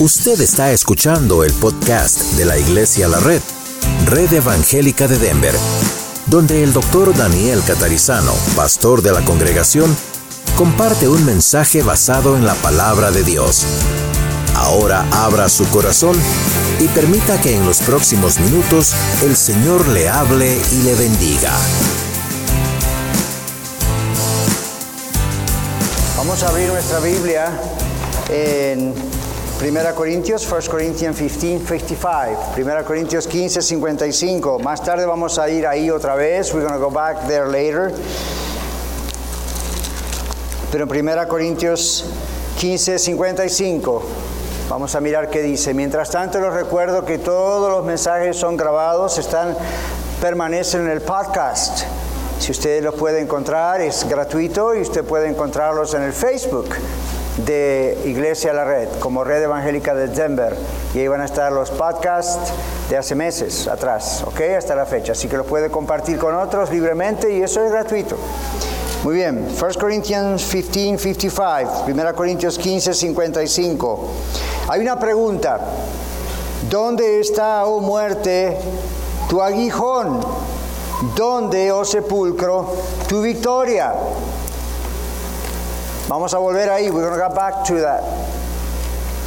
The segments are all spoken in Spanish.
Usted está escuchando el podcast de la Iglesia La Red, Red Evangélica de Denver, donde el doctor Daniel Catarizano, pastor de la congregación, comparte un mensaje basado en la palabra de Dios. Ahora abra su corazón y permita que en los próximos minutos el Señor le hable y le bendiga. Vamos a abrir nuestra Biblia en 1 Corintios, 1 Corinthians 15, 55. 1 Corintios 15, 55. Más tarde vamos a ir ahí otra vez. We're going to go back there later. Pero en 1 Corintios 15, 55. Vamos a mirar qué dice. Mientras tanto, les recuerdo que todos los mensajes son grabados, están, permanecen en el podcast. Si usted los puede encontrar, es gratuito y usted puede encontrarlos en el Facebook de Iglesia La Red, como Red Evangélica de Denver. Y ahí van a estar los podcasts de hace meses atrás, ¿ok? Hasta la fecha. Así que los puede compartir con otros libremente y eso es gratuito. Muy bien, 1 Corinthians 15, 55, 1 Corintios 15, 55. Hay una pregunta. ¿Dónde está, oh muerte, tu aguijón? ¿Dónde, oh sepulcro, tu victoria? Vamos a volver ahí, we're going to go back to that.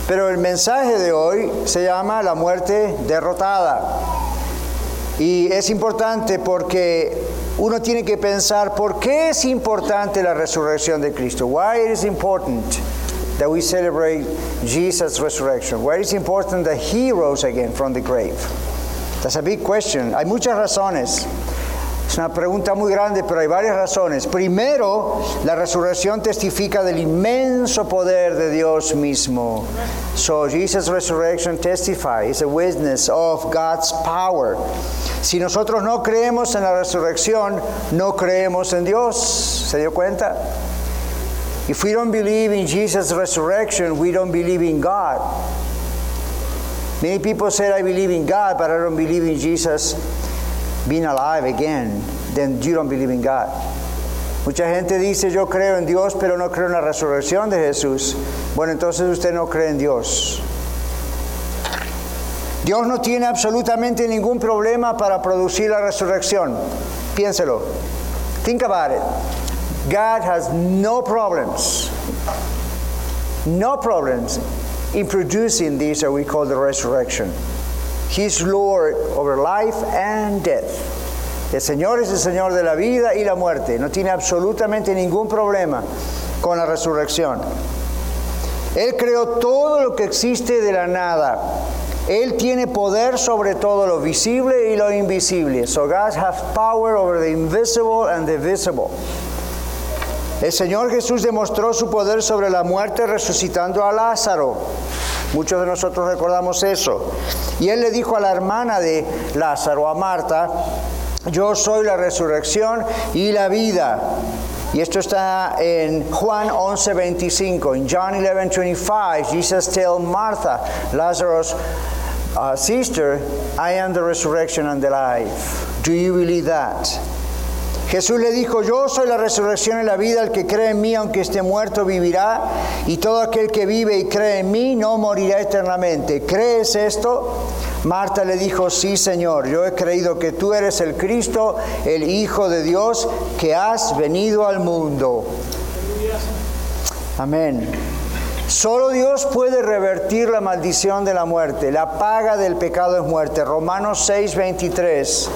Pero el mensaje de hoy se llama la muerte derrotada. Y es importante porque uno tiene que pensar por qué es importante la resurrección de Cristo. Why it is important that we celebrate Jesus' resurrection. Why it is important that he rose again from the grave. That's a big question. Hay muchas razones. Es una pregunta muy grande, pero hay varias razones. Primero, la resurrección testifica del inmenso poder de Dios mismo. So Jesus' resurrection testifies a witness of God's power. Si nosotros no creemos en la resurrección, no creemos en Dios. ¿Se dio cuenta? If we don't believe in Jesus' resurrection, we don't believe in God. Many people say, I believe in God, but I don't believe in Jesus being alive again, then you don't believe in God. Mucha gente dice yo creo en Dios, pero no creo en la resurrección de Jesús. Bueno, entonces usted no cree en Dios. Dios no tiene absolutamente ningún problema para producir la resurrección. Piénselo. Think about it. God has no problems. No problems in producing this that we call the resurrection. He's Lord over life and death. El Señor es el Señor de la vida y la muerte. No tiene absolutamente ningún problema con la resurrección. Él creó todo lo que existe de la nada. Él tiene poder sobre todo lo visible y lo invisible. So God has power over the invisible and the visible. El Señor Jesús demostró su poder sobre la muerte resucitando a Lázaro. Muchos de nosotros recordamos eso. Y él le dijo a la hermana de Lázaro, a Marta, yo soy la resurrección y la vida. Y esto está en Juan 11:25. En John 11:25, Jesus tells Martha, Lazarus' uh, sister, I am the resurrection and the life. Do you believe that? Jesús le dijo, yo soy la resurrección y la vida, el que cree en mí, aunque esté muerto, vivirá, y todo aquel que vive y cree en mí no morirá eternamente. ¿Crees esto? Marta le dijo, sí Señor, yo he creído que tú eres el Cristo, el Hijo de Dios, que has venido al mundo. Amén. Solo Dios puede revertir la maldición de la muerte. La paga del pecado es muerte. Romanos 6, 23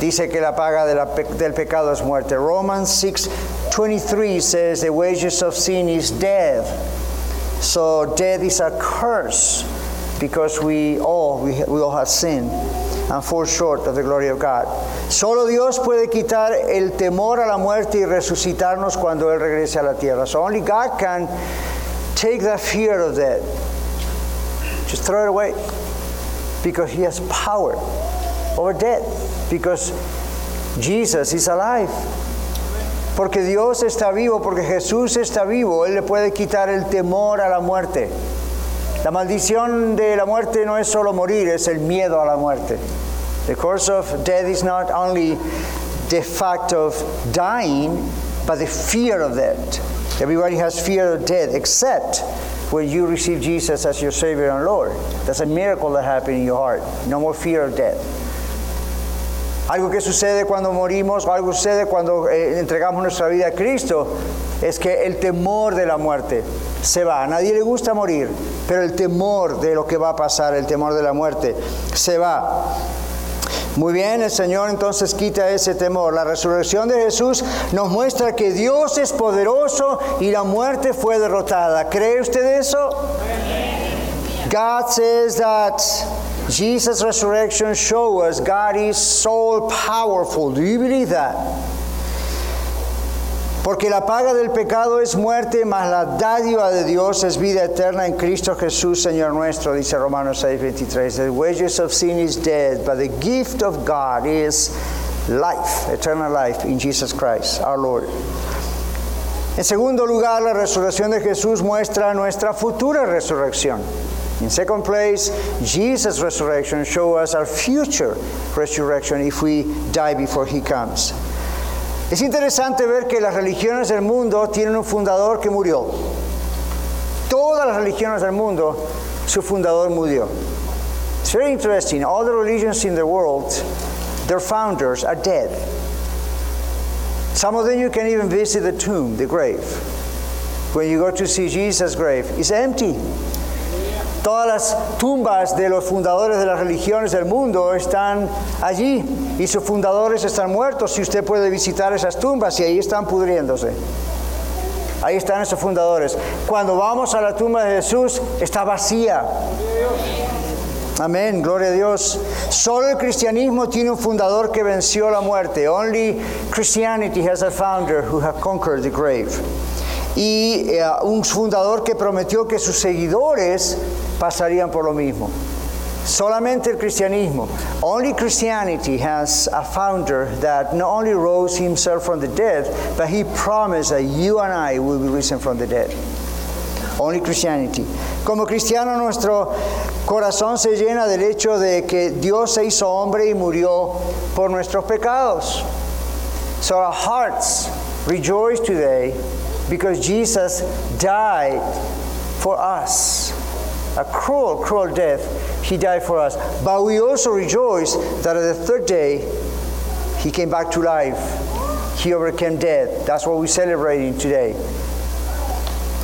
dice que la paga de la del pecado es muerte. Romans 6, 23 says the wages of sin is death. So death is a curse because we all, we, all have sinned and fall short of the glory of God. Solo Dios puede quitar el temor a la muerte y resucitarnos cuando Él regrese a la tierra. So only God can take the fear of death. Just throw it away because He has power over death because Jesus is alive. Porque Dios está vivo, porque Jesús está vivo, Él le puede quitar el temor a la muerte. La maldición de la muerte no es solo morir, es el miedo a la muerte. The curse of death is not only the fact of dying, but the fear of death. Everybody has fear of death except when you receive Jesus as your Savior and Lord. That's a miracle that happened in your heart. No more fear of death. Algo que sucede cuando morimos, o algo sucede cuando eh, entregamos nuestra vida a Cristo, es que el temor de la muerte se va. A nadie le gusta morir, pero el temor de lo que va a pasar, el temor de la muerte, se va. Muy bien, el Señor entonces quita ese temor. La resurrección de Jesús nos muestra que Dios es poderoso y la muerte fue derrotada. ¿Cree usted eso? God says that Jesus' resurrection shows us God is so powerful. Do you believe that? Porque la paga del pecado es muerte, mas la dádiva de Dios es vida eterna en Cristo Jesús, Señor nuestro, dice Romanos 6:23. The wages of sin is death, but the gift of God is life, eternal life in Jesus Christ, our Lord. En segundo lugar, la resurrección de Jesús muestra nuestra futura resurrección. In second place, Jesus' resurrection shows us our future resurrection if we die before he comes. Es interesante ver que las religiones del mundo tienen un fundador que murió. Todas las religiones del mundo, su fundador murió. It's very interesting. All the religions in the world, their founders are dead. Some of them you can even visit the tomb, the grave. When you go to see Jesus' grave, it's empty. Todas las tumbas de los fundadores de las religiones del mundo están allí y sus fundadores están muertos. Y usted puede visitar esas tumbas y ahí están pudriéndose. Ahí están esos fundadores. Cuando vamos a la tumba de Jesús, está vacía. Amén, gloria a Dios. Solo el cristianismo tiene un fundador que venció la muerte. Only Christianity has a founder who has conquered the grave. Y eh, un fundador que prometió que sus seguidores pasarían por lo mismo. Solamente el cristianismo. Only Christianity has a founder that not only rose himself from the dead, but he promised that you and I will be risen from the dead. Only Christianity. Como cristiano nuestro corazón se llena del hecho de que Dios se hizo hombre y murió por nuestros pecados. So our hearts rejoice today because Jesus died for us. A cruel, cruel death. He died for us. But we also rejoice that on the third day, He came back to life. He overcame death. That's what we're celebrating today.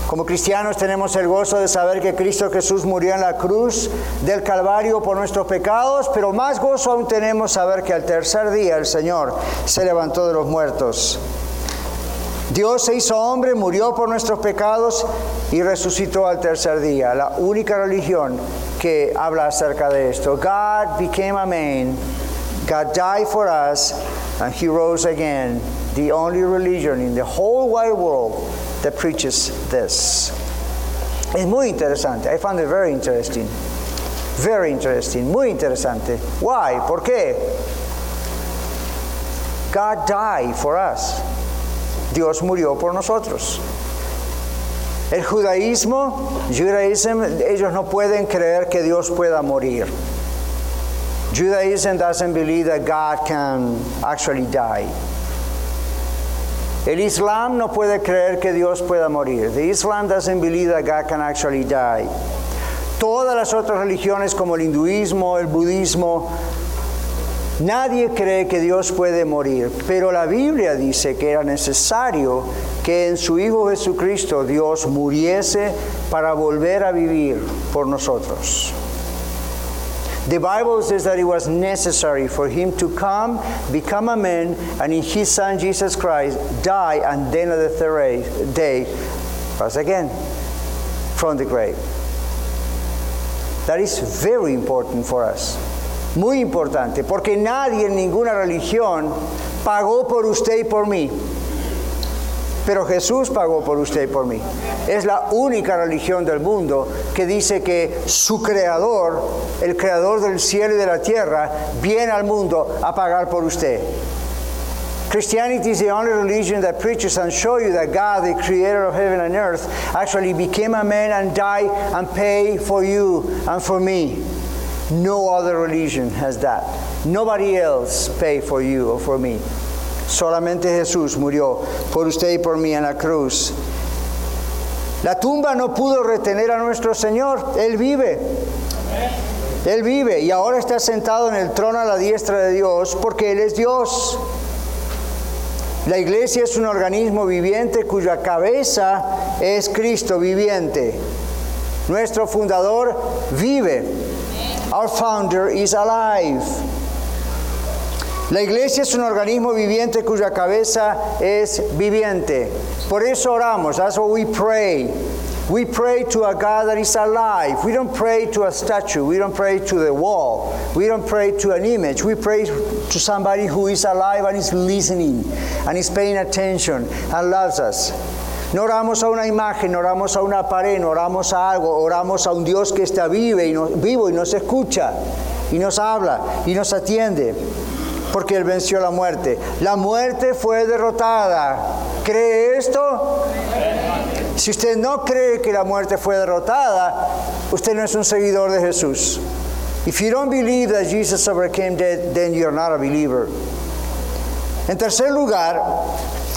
Como cristianos tenemos el gozo de saber que Cristo Jesús murió en la cruz del Calvario por nuestros pecados, pero más gozo aún tenemos saber que al tercer día el Señor se levantó de los muertos. Dios se hizo hombre, murió por nuestros pecados y resucitó al tercer día. La única religión que habla acerca de esto. God became a man. God died for us and he rose again. The only religion in the whole wide world that preaches this. Es muy interesante. I found it very interesting. Very interesting. Muy interesante. Why? ¿Por qué? God died for us. Dios murió por nosotros. El judaísmo, judaísmo, ellos no pueden creer que Dios pueda morir. Judaism doesn't believe that God can actually die. El Islam no puede creer que Dios pueda morir. The Islam doesn't believe that God can actually die. Todas las otras religiones como el hinduismo, el budismo, Nadie cree que Dios puede morir, pero la Biblia dice que era necesario que en su Hijo Jesucristo Dios muriese para volver a vivir por nosotros. The Bible says that it was necessary for him to come, become a man, and in his Son Jesus Christ die, and then on the third day rise again from the grave. That is very important for us. Muy importante, porque nadie en ninguna religión pagó por usted y por mí. Pero Jesús pagó por usted y por mí. Es la única religión del mundo que dice que su creador, el creador del cielo y de la tierra, viene al mundo a pagar por usted. Christianity is the only religion that preaches and shows you that God, the creator of heaven and earth, actually became a man and died and paid for you and for me. No other religion has that. Nobody else paid for you or for me. Solamente Jesús murió por usted y por mí en la cruz. La tumba no pudo retener a nuestro Señor, Él vive. Él vive y ahora está sentado en el trono a la diestra de Dios porque Él es Dios. La iglesia es un organismo viviente cuya cabeza es Cristo viviente. Nuestro fundador vive. Our founder is alive. La iglesia es un organismo viviente cuya cabeza es viviente. Por eso oramos. That's what we pray. We pray to a God that is alive. We don't pray to a statue. We don't pray to the wall. We don't pray to an image. We pray to somebody who is alive and is listening and is paying attention and loves us. No oramos a una imagen, no oramos a una pared, no oramos a algo, oramos a un Dios que está vivo y, nos, escucha y nos habla y nos atiende porque Él venció la muerte. La muerte fue derrotada. ¿Cree esto? Si usted no cree que la muerte fue derrotada, usted no es un seguidor de Jesús. If you don't believe that Jesus overcame death, then you're not a believer. En tercer lugar,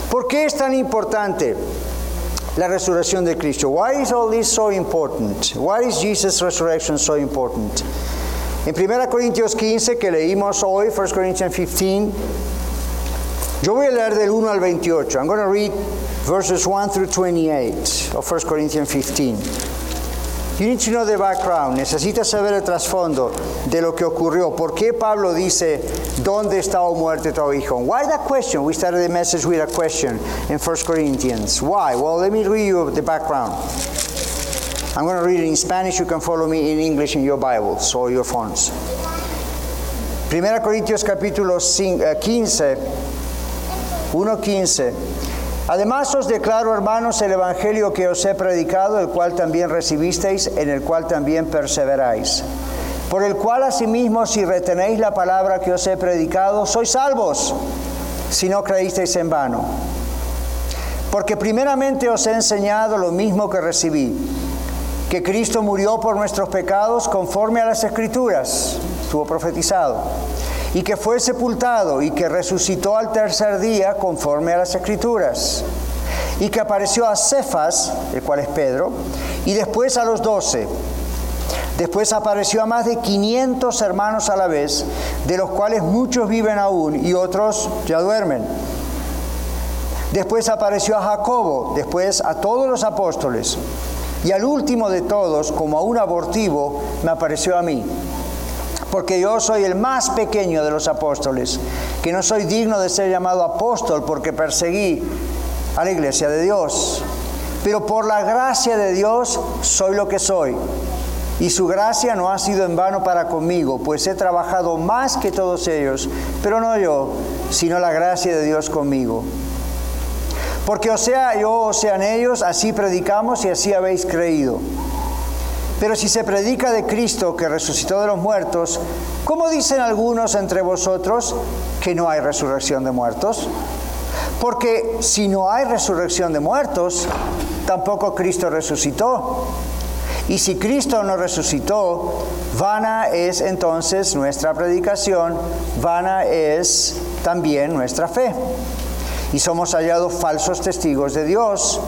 ¿por qué es tan importante la resurrección de Cristo? Why is all this so important? Why is Jesus' resurrection so important? En 1 Corintios 15, que leímos hoy, 1 Corinthians 15, yo voy a leer del 1 al 28. I'm going to read verses 1 through 28 of 1 Corinthians 15. You need to know the background. Necesitas saber el trasfondo de lo que ocurrió. ¿Por qué Pablo dice, ¿dónde está o muerte tu hijo? Why that question? We started the message with a question in 1 Corinthians. Why? Well, let me read you the background. I'm going to read it in Spanish. You can follow me in English in your Bibles or your phones. 1 Corintios capítulo 15, 1.15. Además os declaro, hermanos, el Evangelio que os he predicado, el cual también recibisteis, en el cual también perseveráis. Por el cual asimismo, si retenéis la palabra que os he predicado, sois salvos, si no creísteis en vano. Porque primeramente os he enseñado lo mismo que recibí, que Cristo murió por nuestros pecados conforme a las Escrituras, estuvo profetizado y que fue sepultado y que resucitó al tercer día conforme a las escrituras, y que apareció a Cefas, el cual es Pedro, y después a los doce. Después apareció a más de 500 hermanos a la vez, de los cuales muchos viven aún y otros ya duermen. Después apareció a Jacobo, después a todos los apóstoles, y al último de todos, como a un abortivo, me apareció a mí porque yo soy el más pequeño de los apóstoles, que no soy digno de ser llamado apóstol porque perseguí a la iglesia de Dios. Pero por la gracia de Dios soy lo que soy. Y su gracia no ha sido en vano para conmigo, pues he trabajado más que todos ellos, pero no yo, sino la gracia de Dios conmigo. Porque o sea yo o sean ellos, así predicamos y así habéis creído. Pero si se predica de Cristo que resucitó de los muertos, ¿cómo dicen algunos entre vosotros que no hay resurrección de muertos? Porque si no hay resurrección de muertos, tampoco Cristo resucitó. Y si Cristo no resucitó, vana es entonces nuestra predicación, vana es también nuestra fe. Y somos hallados falsos testigos de Dios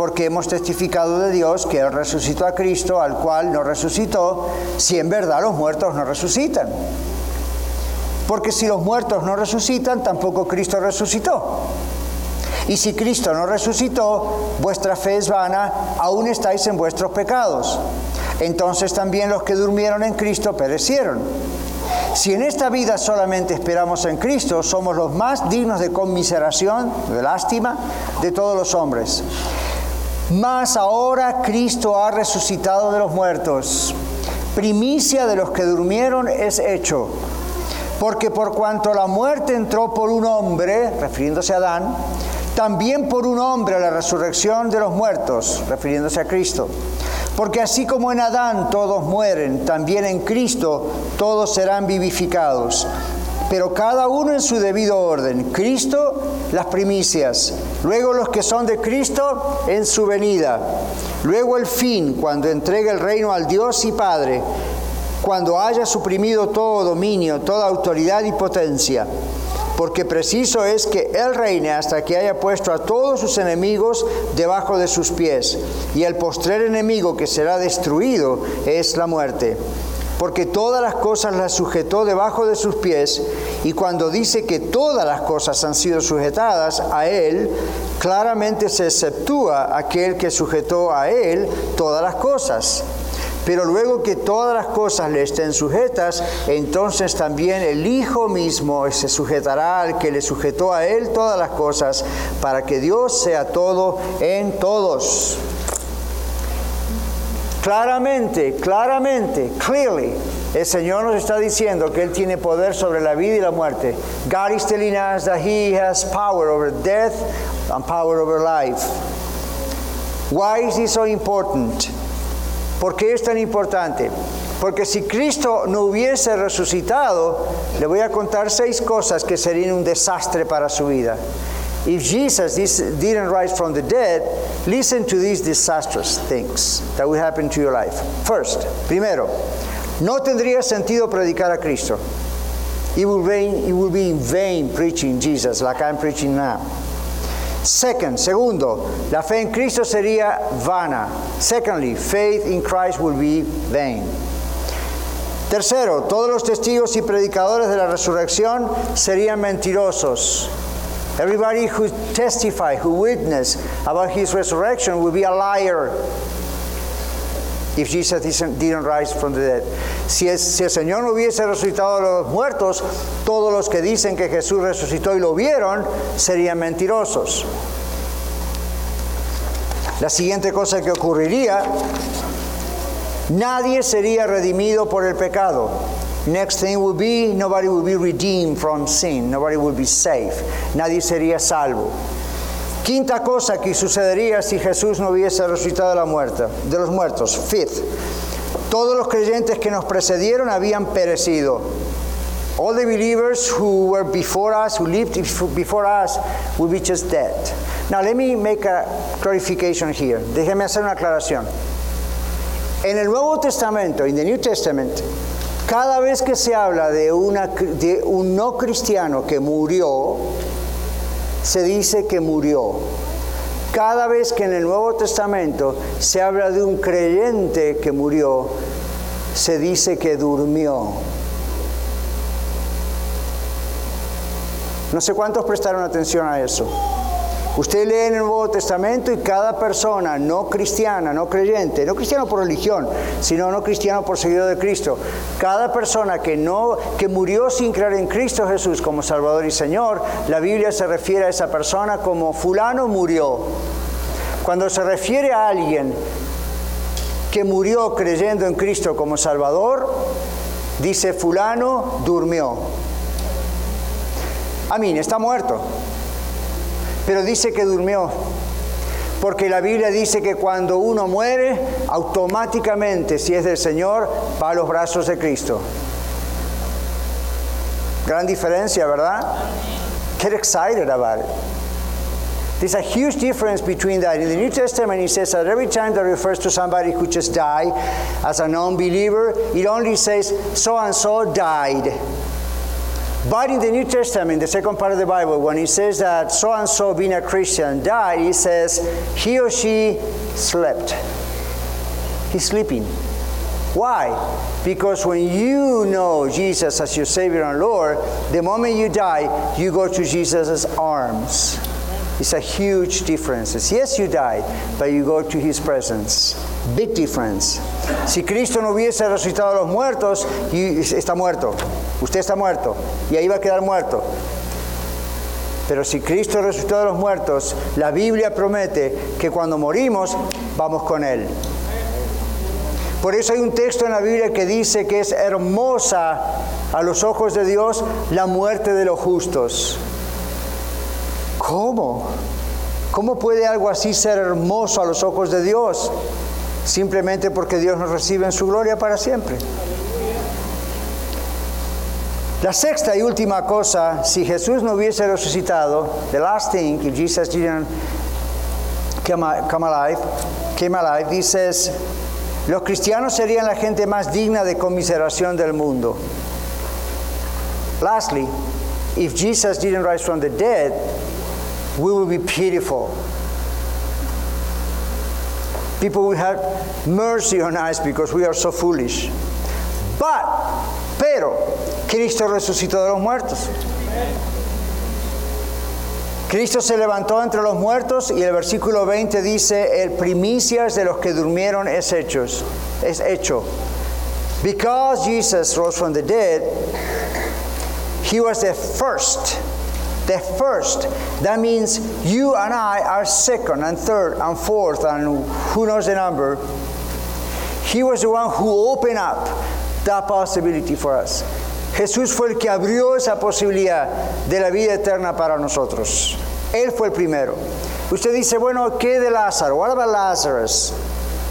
porque hemos testificado de Dios que Él resucitó a Cristo, al cual no resucitó, si en verdad los muertos no resucitan. Porque si los muertos no resucitan, tampoco Cristo resucitó. Y si Cristo no resucitó, vuestra fe es vana, aún estáis en vuestros pecados. Entonces también los que durmieron en Cristo perecieron. Si en esta vida solamente esperamos en Cristo, somos los más dignos de conmiseración, de lástima, de todos los hombres. Mas ahora Cristo ha resucitado de los muertos. Primicia de los que durmieron es hecho. Porque por cuanto la muerte entró por un hombre, refiriéndose a Adán, también por un hombre la resurrección de los muertos, refiriéndose a Cristo. Porque así como en Adán todos mueren, también en Cristo todos serán vivificados pero cada uno en su debido orden. Cristo, las primicias, luego los que son de Cristo en su venida, luego el fin, cuando entregue el reino al Dios y Padre, cuando haya suprimido todo dominio, toda autoridad y potencia porque preciso es que Él reine hasta que haya puesto a todos sus enemigos debajo de sus pies. Y el postrer enemigo que será destruido es la muerte. Porque todas las cosas las sujetó debajo de sus pies, y cuando dice que todas las cosas han sido sujetadas a Él, claramente se exceptúa aquel que sujetó a Él todas las cosas pero luego que todas las cosas le estén sujetas, entonces también el Hijo mismo se sujetará al que le sujetó a él todas las cosas, para que Dios sea todo en todos. Claramente, claramente, clearly, el Señor nos está diciendo que Él tiene poder sobre la vida y la muerte. God is telling us that He has power over death and power over life. Why is this so important? ¿Por qué es tan importante? Porque si Cristo no hubiese resucitado, le voy a contar seis cosas que serían un desastre para su vida. If Jesus didn't rise from the dead, listen to these disastrous things that will happen to your life. First, primero, no tendría sentido predicar a Cristo. It will, it will be in vain preaching Jesus like I'm preaching now. Second, segundo, la fe en Cristo sería vana. Secondly, faith in Christ will be vain. Tercero, todos los testigos y predicadores de la resurrección serían mentirosos. Everybody who testify, who witness about his resurrection will be a liar if Jesus didn't rise from the dead. Si, el Señor no hubiese resucitado a los muertos, todos los que dicen que Jesús resucitó y lo vieron serían mentirosos. La siguiente cosa que ocurriría, nadie sería redimido por el pecado. Next thing will be, nobody will be redeemed from sin. Nobody will be safe. Nadie sería salvo. Quinta cosa que sucedería si Jesús no hubiese resucitado de, la muerte, de los muertos. Fifth, todos los creyentes que nos precedieron habían perecido. All the believers who were before us, who lived before us, would be just dead. Now let me make a clarification here. Déjeme hacer una aclaración. En el Nuevo Testamento, in the New Testament, cada vez que se habla de, un no cristiano que murió, se dice que murió. Cada vez que en el Nuevo Testamento se habla de un creyente que murió, se dice que durmió. No sé cuántos prestaron atención a eso. Usted lee en el Nuevo Testamento y cada persona no cristiana, no creyente, no cristiano por religión, sino no cristiano por seguidor de Cristo, cada persona que no que murió sin creer en Cristo Jesús como Salvador y Señor, la Biblia se refiere a esa persona como fulano murió. Cuando se refiere a alguien que murió creyendo en Cristo como Salvador, dice fulano durmió. Amén, está muerto pero dice que durmió. Porque la Biblia dice que cuando uno muere, automáticamente, si es del Señor, va a los brazos de Cristo. Gran diferencia, ¿verdad? Get excited about it. There's a huge difference between that. In the New Testament, it says that every time that refers to somebody who just died as a non believer, it only says so and so died. But in the New Testament, the second part of the Bible, when it says that so and so being a Christian died, it says he or she slept. He's sleeping. Why? Because when you know Jesus as your Savior and Lord, the moment you die, you go to Jesus' arms. It's a huge difference. Yes, you died, but you go to His presence. Big difference. Si Cristo no hubiese resucitado a los muertos, está muerto. Usted está muerto y ahí va a quedar muerto. Pero si Cristo resucitó de los muertos, la Biblia promete que cuando morimos vamos con Él. Por eso hay un texto en la Biblia que dice que es hermosa a los ojos de Dios la muerte de los justos. ¿Cómo? ¿Cómo puede algo así ser hermoso a los ojos de Dios? Simplemente porque Dios nos recibe en su gloria para siempre. La sexta y última cosa, si Jesús no hubiese resucitado, the last thing, if Jesus didn't come, alive, came alive, dices, los cristianos serían la gente más digna de conmiseración del mundo. Lastly, if Jesus didn't rise from the dead, we will be pitiful. People will have mercy on us because we are so foolish. But, pero, Cristo resucitó de los muertos. Cristo se levantó entre los muertos y el versículo 20 dice, el primicias de los que durmieron es hechos, es hecho. Because Jesus rose from the dead, he was the first. The first. That means you and I are second and third and fourth and who knows the number. He was the one who opened up that possibility for us. Jesús fue el que abrió esa posibilidad de la vida eterna para nosotros. Él fue el primero. Usted dice, bueno, ¿qué de Lázaro? What about Lazarus?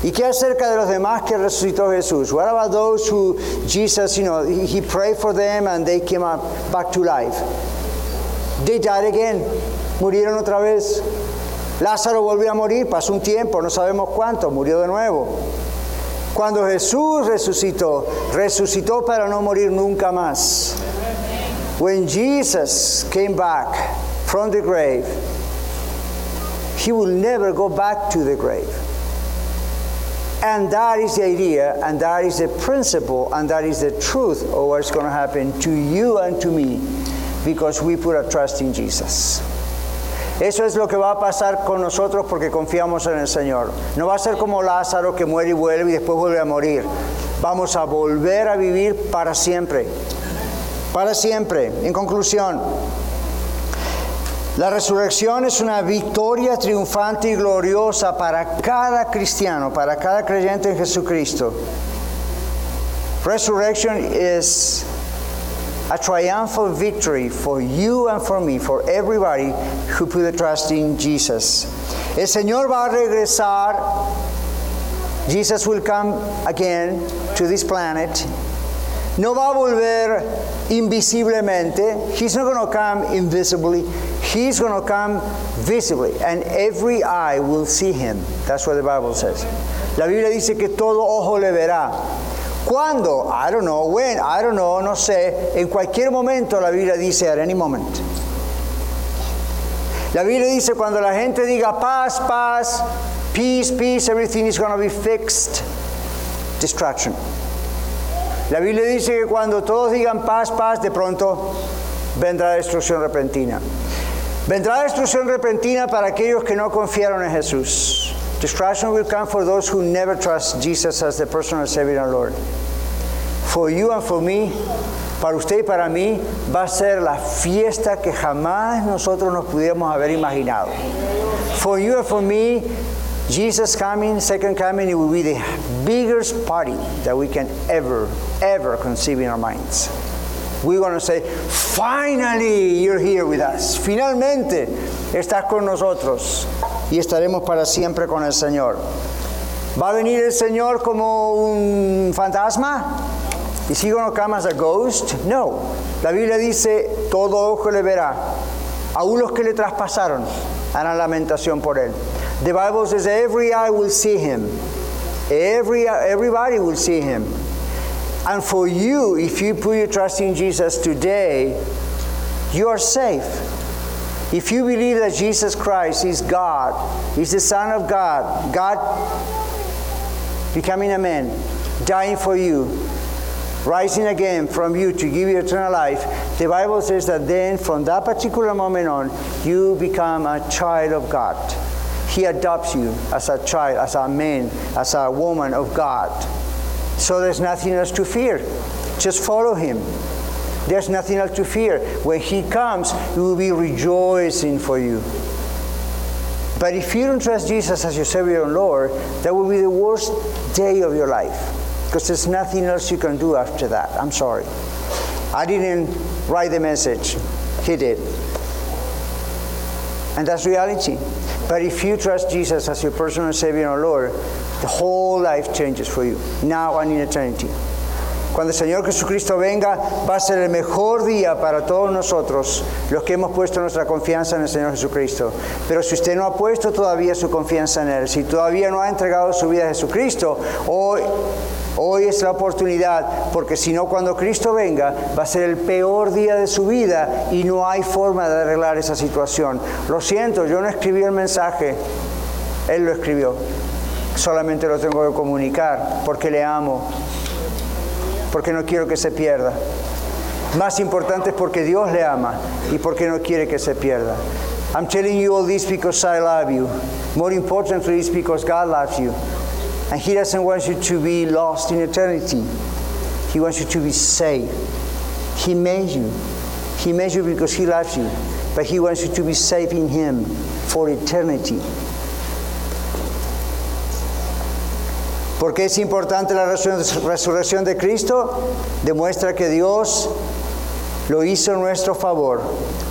¿Y qué acerca de los demás que resucitó Jesús? What about those who Jesus, you know, he prayed for them and they came up back to life? They died again. Murieron otra vez. Lázaro volvió a morir, pasó un tiempo, no sabemos cuánto, murió de nuevo. Cuando Jesús resucitó, resucitó para no morir nunca más. When Jesus came back from the grave, he will never go back to the grave. And that is the idea, and that is the principle, and that is the truth of what's going to happen to you and to me because we put our trust in Jesus. Eso es lo que va a pasar con nosotros porque confiamos en el Señor. No va a ser como Lázaro que muere y vuelve y después vuelve a morir. Vamos a volver a vivir para siempre. Para siempre. En conclusión, la resurrección es una victoria triunfante y gloriosa para cada cristiano, para cada creyente en Jesucristo. Resurrection is a triumphal victory for you and for me, for everybody who put a trust in Jesus. El Señor va a regresar. Jesus will come again to this planet. No va a volver invisiblemente. He's not going to come invisibly. He's going to come visibly, and every eye will see him. That's what the Bible says. La Biblia dice que todo ojo le verá. ¿Cuándo? I don't know. When? I don't know. No sé. En cualquier momento la Biblia dice at any moment. La Biblia dice cuando la gente diga paz, paz, peace, peace, everything is going to be fixed. Distraction. La Biblia dice que cuando todos digan paz, paz, de pronto vendrá destrucción repentina. Vendrá destrucción repentina para aquellos que no confiaron en Jesús. Destruction will come for those who never trust Jesus as the personal Savior and Lord. For you and for me, para usted y para mí, va a ser la fiesta que jamás nosotros nos pudiéramos haber imaginado. For you and for me, Jesus coming, second coming, it will be the biggest party that we can ever, ever conceive in our minds. We're going to say, finally, you're here with us. Finalmente, estás con nosotros y estaremos para siempre con el Señor. ¿Va a venir el Señor como un fantasma? ¿Is he going to come as a ghost? No. La Biblia dice, todo ojo le verá. Aún los que le traspasaron harán lamentación por él. The Bible says every eye will see him. Every, everybody will see him. And for you, if you put your trust in Jesus today, you are safe. If you believe that Jesus Christ is God, is the Son of God, God becoming a man, dying for you, rising again from you to give you eternal life, the Bible says that then from that particular moment on, you become a child of God. He adopts you as a child, as a man, as a woman of God. So there's nothing else to fear. Just follow him. There's nothing else to fear. When he comes, he will be rejoicing for you. But if you don't trust Jesus as your Savior and Lord, that will be the worst day of your life. Because there's nothing else you can do after that. I'm sorry. I didn't write the message, He did. And that's reality. But if you trust Jesus as your personal Savior and Lord, the whole life changes for you, now and in eternity. Cuando el Señor Jesucristo venga, va a ser el mejor día para todos nosotros, los que hemos puesto nuestra confianza en el Señor Jesucristo. Pero si usted no ha puesto todavía su confianza en Él, si todavía no ha entregado su vida a Jesucristo, hoy Hoy es la oportunidad, porque si no, cuando Cristo venga, va a ser el peor día de su vida y no hay forma de arreglar esa situación. Lo siento, yo no escribí el mensaje, Él lo escribió. Solamente lo tengo que comunicar porque le amo, porque no quiero que se pierda. Más importante es porque Dios le ama y porque no quiere que se pierda. I'm telling you all this because I love you. More importantly, it's because God loves you. And He doesn't want you to be lost in eternity. He wants you to be saved. He made you. He made you because He loves you. But He wants you to be saved in Him for eternity. ¿Por qué es importante la resurrección de Cristo? Demuestra que Dios lo hizo en nuestro favor.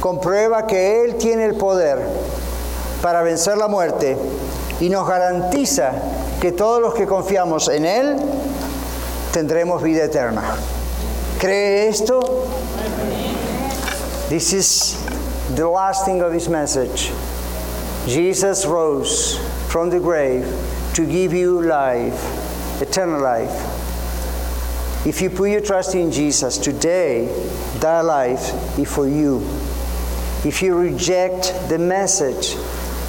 Comprueba que Él tiene el poder para vencer la muerte y nos garantiza que todos los que confiamos en Él tendremos vida eterna. ¿Cree esto? This is the last thing of this message. Jesus rose from the grave to give you life, eternal life. If you put your trust in Jesus today, that life is for you. If you reject the message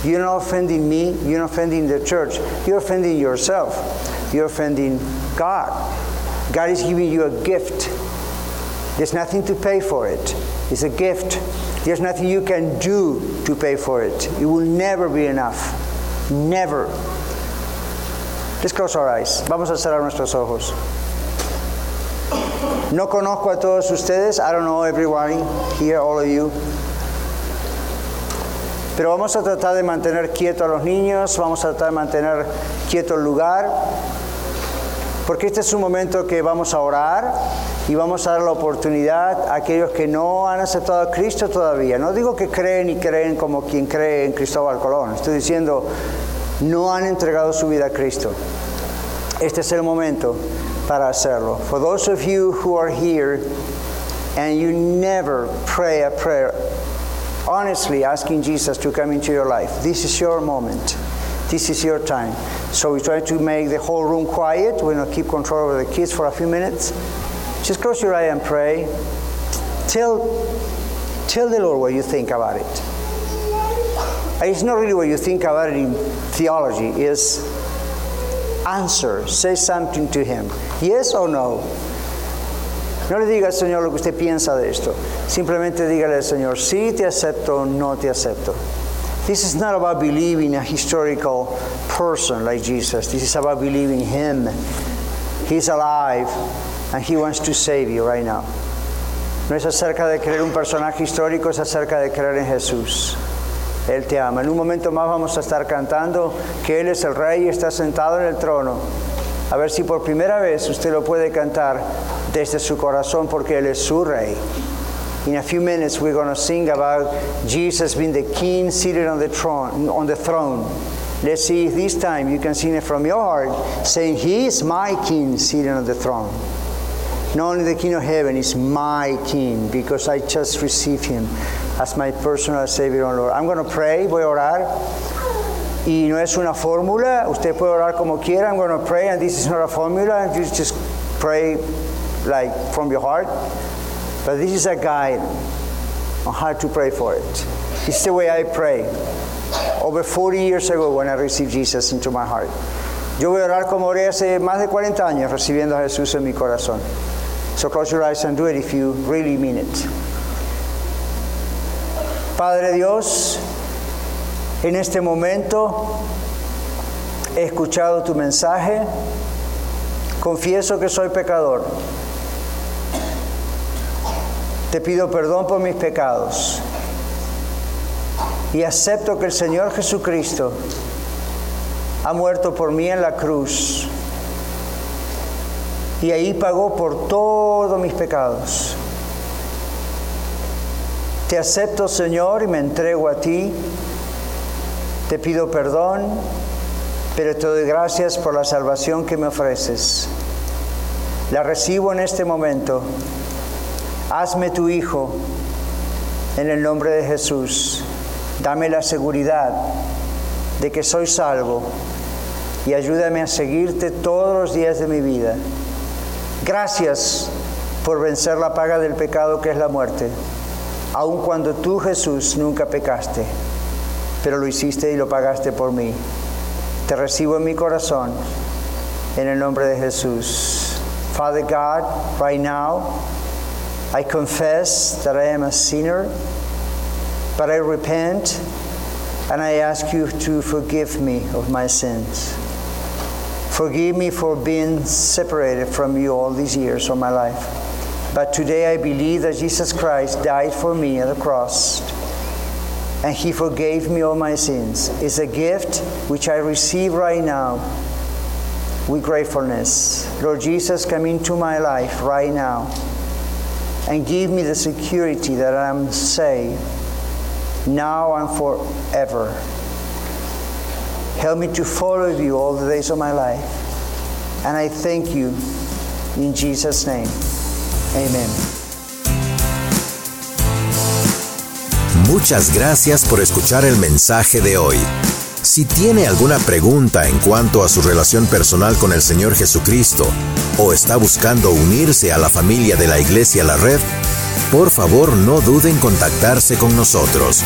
you're not offending me, you're not offending the church, you're offending yourself, you're offending God. God is giving you a gift. There's nothing to pay for it, it's a gift. There's nothing you can do to pay for it. It will never be enough. Never. Let's close our eyes. Vamos a cerrar nuestros ojos. No conozco a todos ustedes. I don't know everyone here, all of you. Pero vamos a tratar de mantener quieto a los niños, vamos a tratar de mantener quieto el lugar, porque este es un momento que vamos a orar y vamos a dar la oportunidad a aquellos que no han aceptado a Cristo todavía. No digo que creen y creen como quien cree en Cristóbal Colón, estoy diciendo no han entregado su vida a Cristo. Este es el momento para hacerlo. For those of you who are here and you never pray a prayer honestly asking Jesus to come into your life. This is your moment. This is your time. So we try to make the whole room quiet. We're going to keep control over the kids for a few minutes. Just close your eye and pray. Tell, tell the Lord what you think about it. It's not really what you think about it in theology. Is answer. Say something to Him. Yes or no? No le diga al Señor lo que usted piensa de esto. Simplemente dígale al Señor, sí te acepto, o no te acepto. This is not about believing a historical person like Jesus. This is about believing Him. He's alive and He wants to save you right now. No es acerca de creer un personaje histórico, es acerca de creer en Jesús. Él te ama. En un momento más vamos a estar cantando que Él es el Rey y está sentado en el trono. A ver si por primera vez usted lo puede cantar desde su corazón porque Él es su Rey. In a few minutes we're going to sing about Jesus being the King seated on the throne. On the throne. Let's see if this time you can sing it from your heart, saying, He is my King seated on the throne. Not only the King of heaven is my King because I just received Him as my personal Savior and Lord. I'm going to pray, voy a orar. y no es una fórmula. Usted puede orar como quiera. I'm going to pray, and this is not a formula. You just pray like from your heart. But this is a guide on how to pray for it. Is the way I pray. Over 40 years ago, when I received Jesus into my heart. Yo voy a orar como oré hace más de 40 años recibiendo a Jesús en mi corazón. So close your eyes and do it if you really mean it. Padre Dios, en este momento he escuchado tu mensaje, confieso que soy pecador. Te pido perdón por mis pecados y acepto que el Señor Jesucristo ha muerto por mí en la cruz y ahí pagó por todos mis pecados. Te acepto, Señor, y me entrego a ti te pido perdón, pero te doy gracias por la salvación que me ofreces. La recibo en este momento. Hazme tu hijo en el nombre de Jesús. Dame la seguridad de que soy salvo y ayúdame a seguirte todos los días de mi vida. Gracias por vencer la paga del pecado que es la muerte, aun cuando tú Jesús nunca pecaste, pero lo hiciste y lo pagaste por mí. Te recibo en mi corazón en el nombre de Jesús. Father God, right now, I confess that I am a sinner, but I repent and I ask you to forgive me of my sins. Forgive me for being separated from you all these years of my life. But today I believe that Jesus Christ died for me at the cross and he forgave me all my sins. It's a gift which I receive right now with gratefulness. Lord Jesus, come into my life right now and give me the security that I'm saved now and forever. Help me to follow you all the days of my life. And I thank you in Jesus' name. Amen. Muchas gracias por escuchar el mensaje de hoy. Si tiene alguna pregunta en cuanto a su relación personal con el Señor Jesucristo o está buscando unirse a la familia de la Iglesia La Red, por favor no duden en contactarse con nosotros.